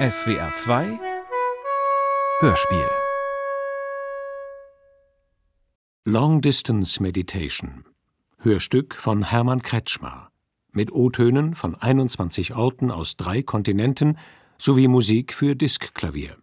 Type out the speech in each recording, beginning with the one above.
SWR 2 Hörspiel. Long Distance Meditation. Hörstück von Hermann Kretschmar mit O-Tönen von 21 Orten aus drei Kontinenten sowie Musik für Diskklavier.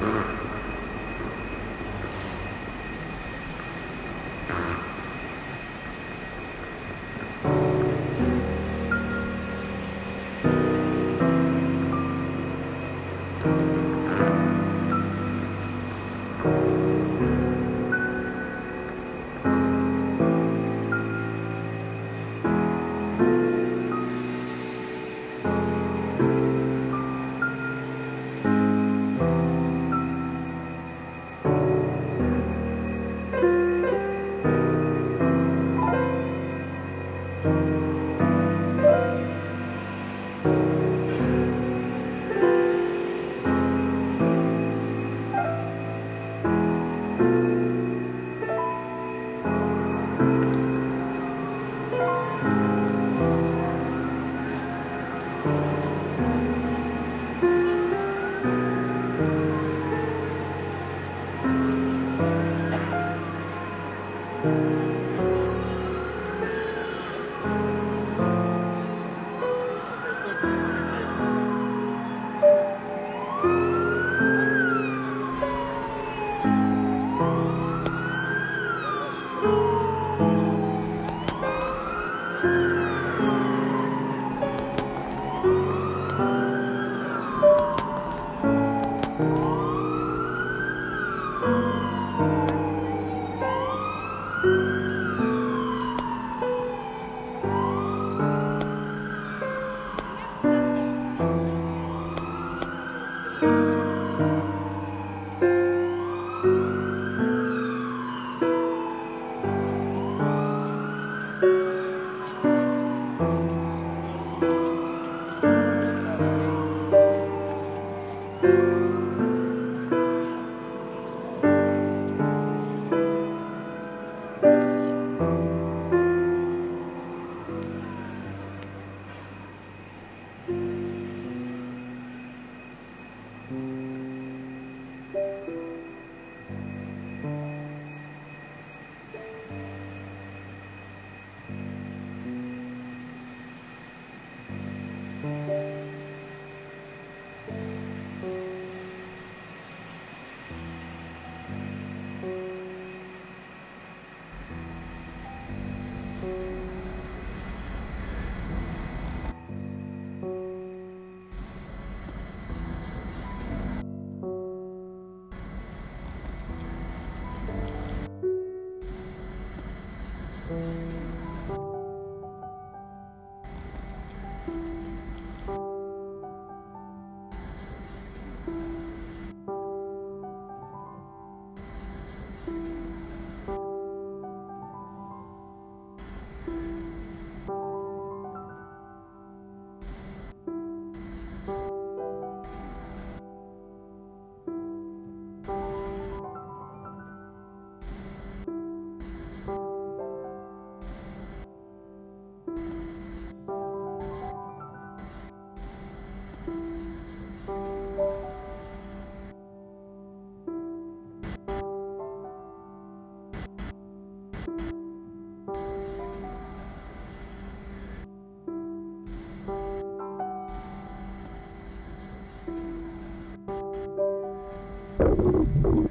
Mm. Thank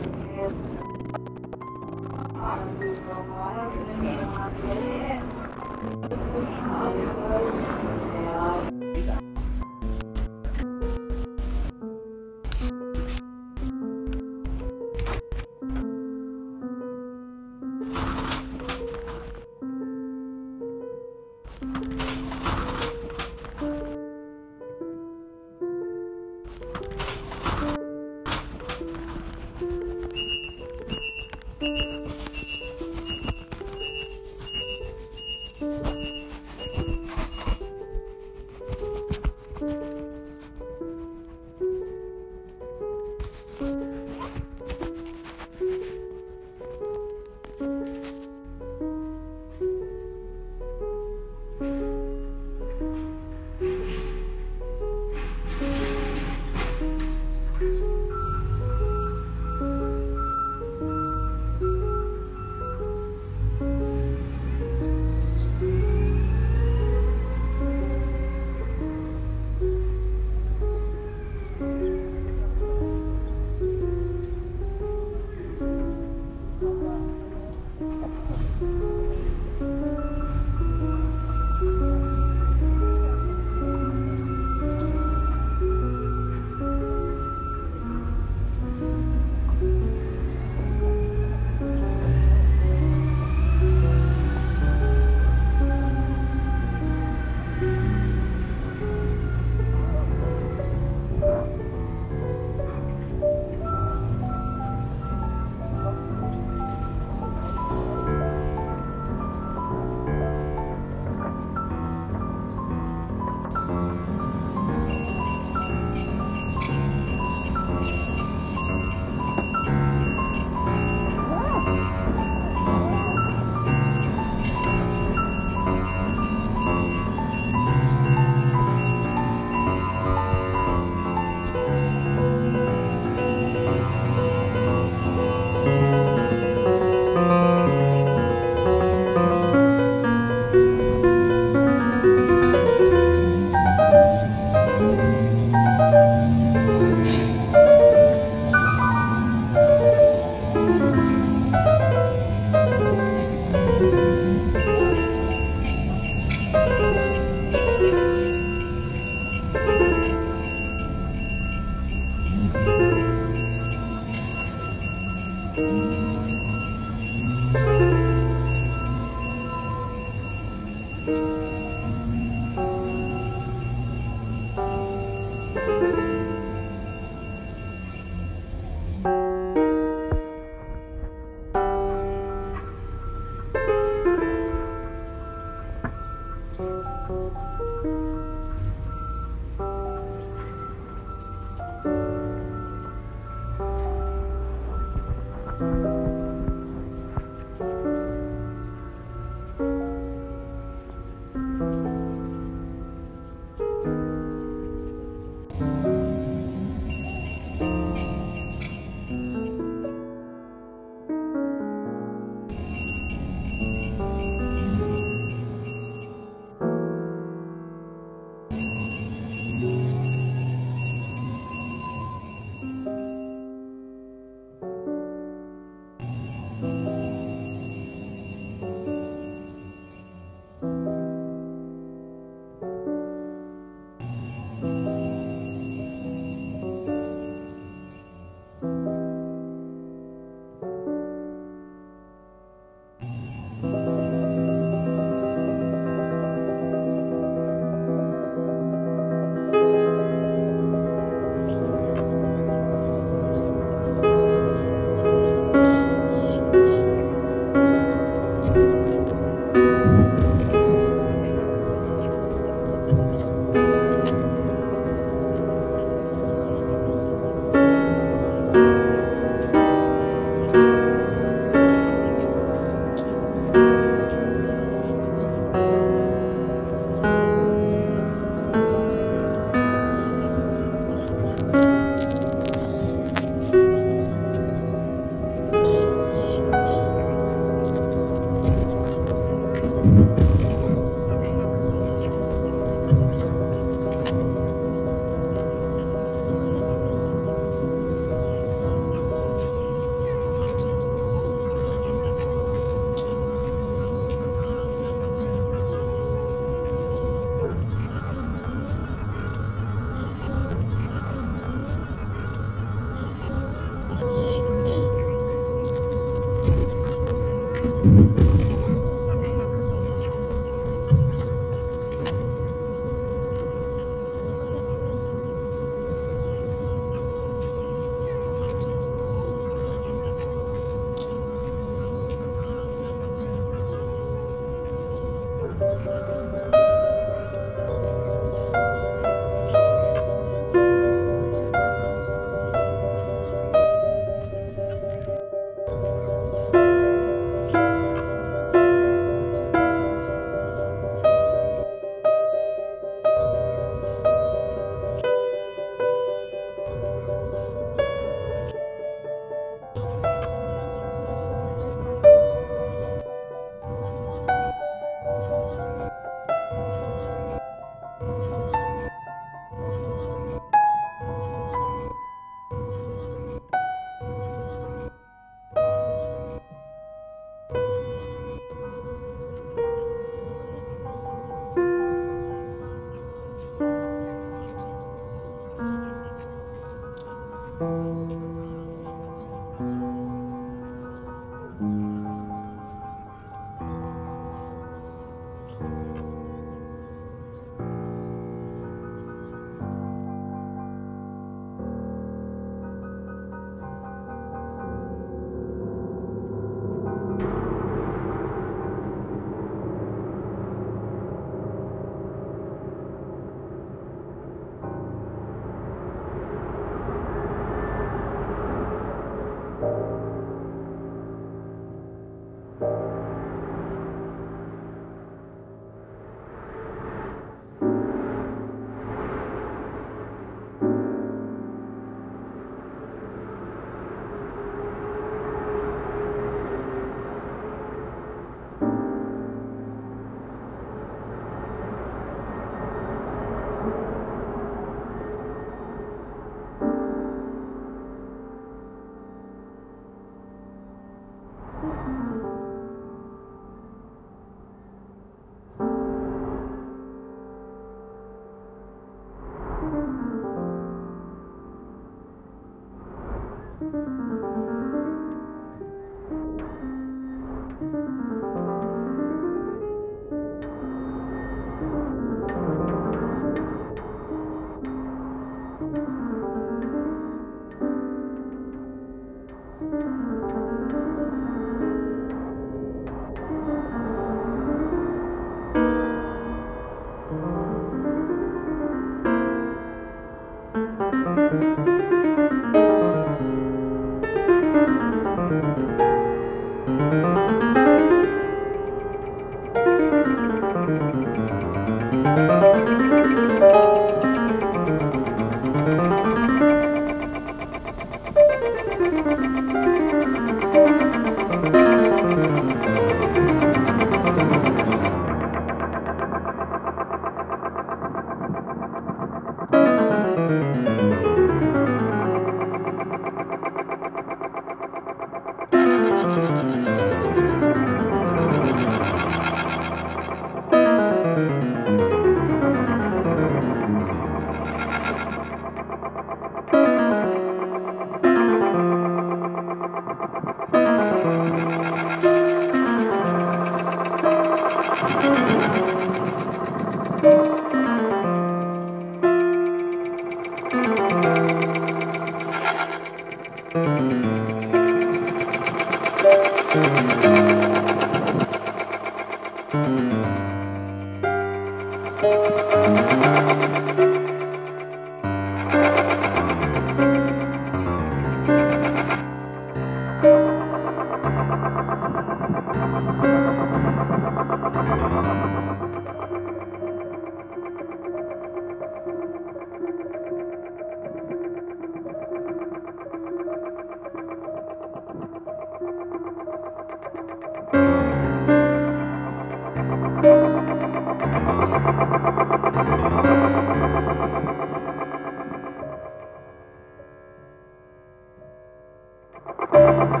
Ha ha ha ha!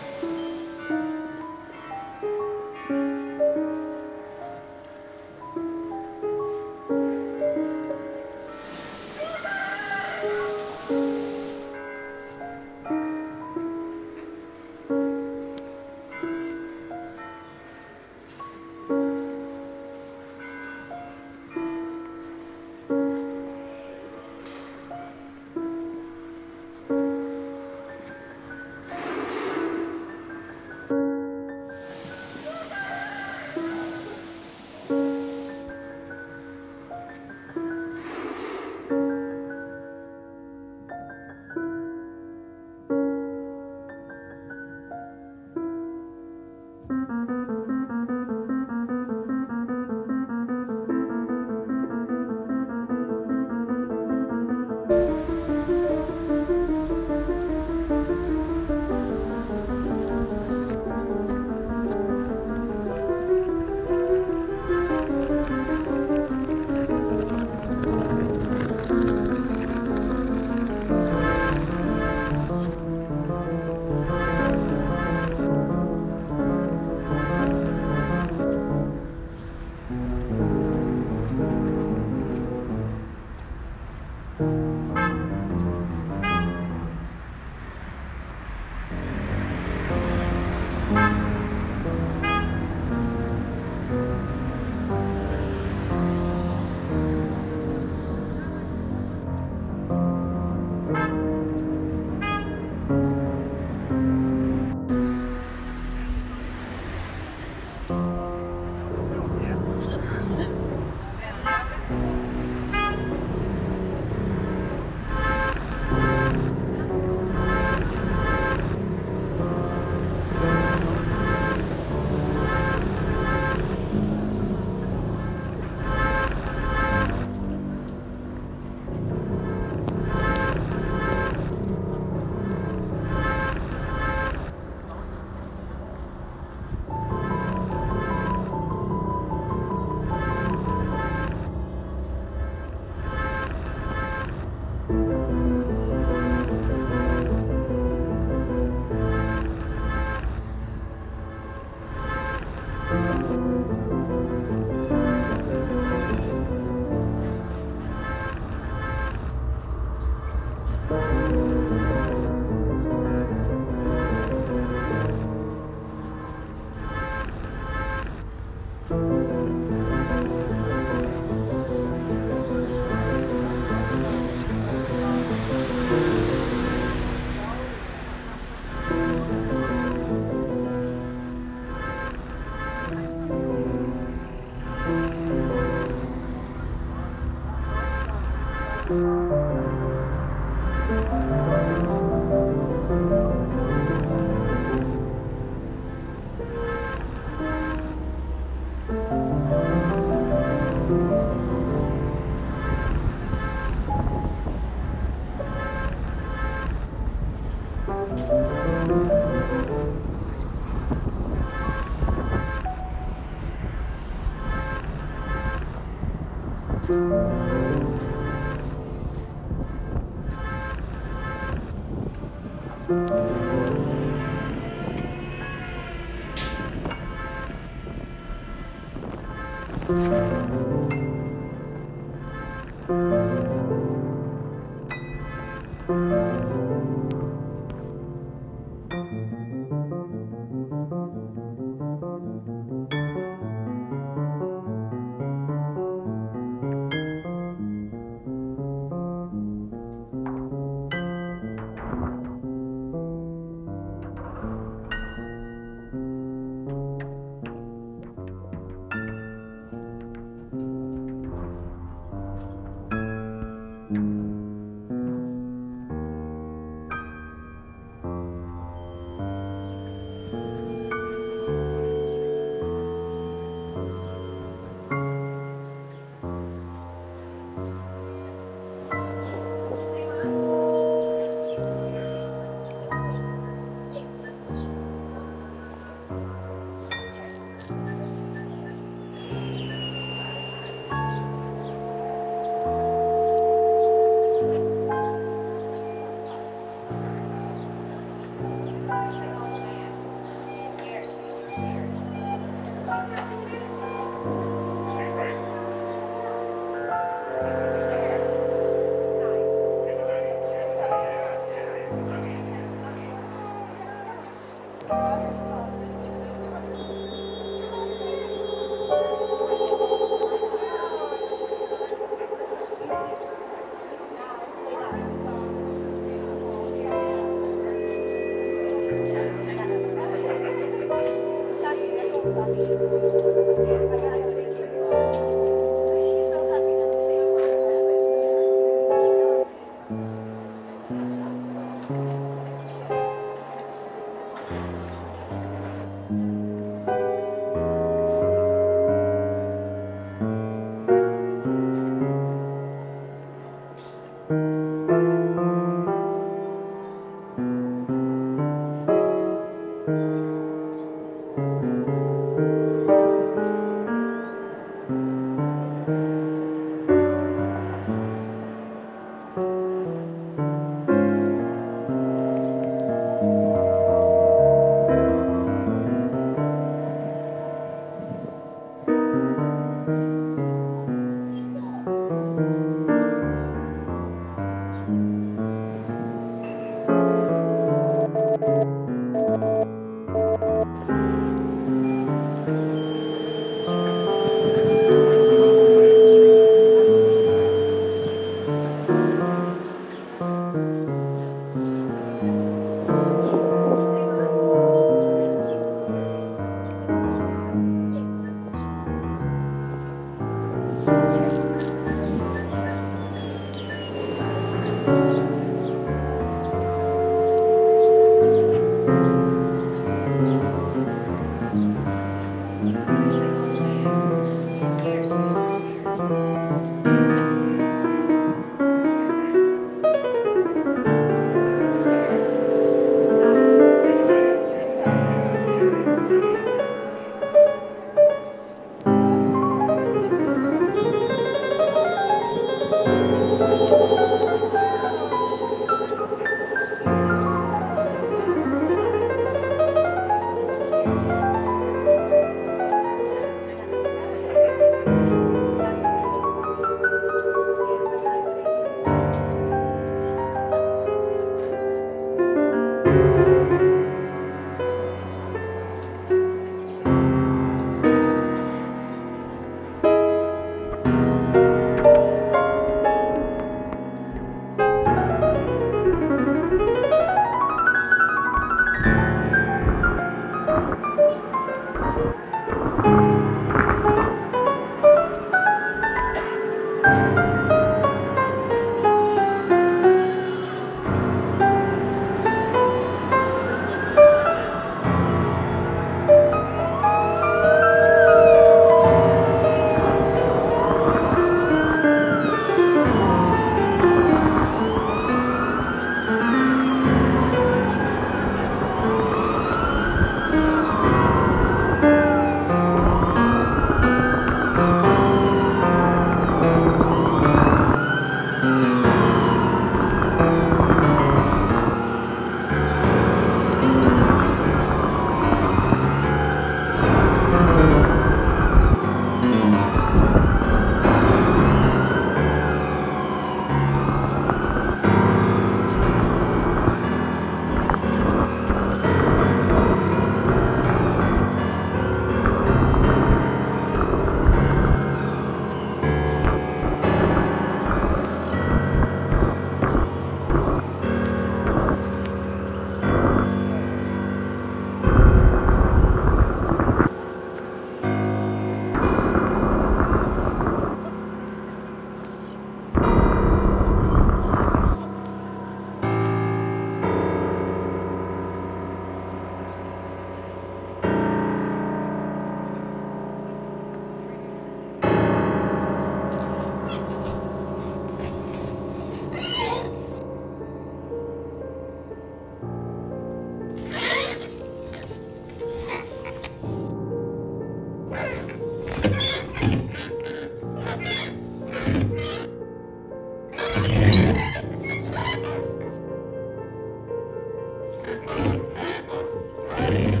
Yeah.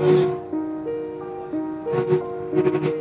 Thank you.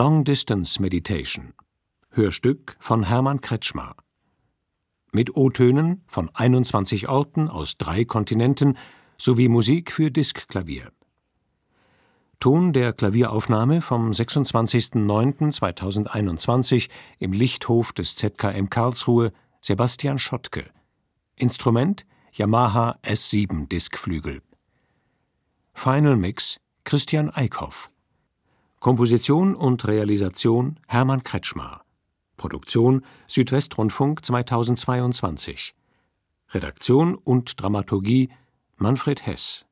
Long Distance Meditation Hörstück von Hermann Kretschmar mit O-Tönen von 21 Orten aus drei Kontinenten sowie Musik für Diskklavier. Ton der Klavieraufnahme vom 26.09.2021 im Lichthof des ZKM Karlsruhe Sebastian Schottke. Instrument Yamaha S7 Diskflügel. Final Mix Christian Eickhoff Komposition und Realisation Hermann Kretschmar. Produktion Südwestrundfunk 2022. Redaktion und Dramaturgie Manfred Hess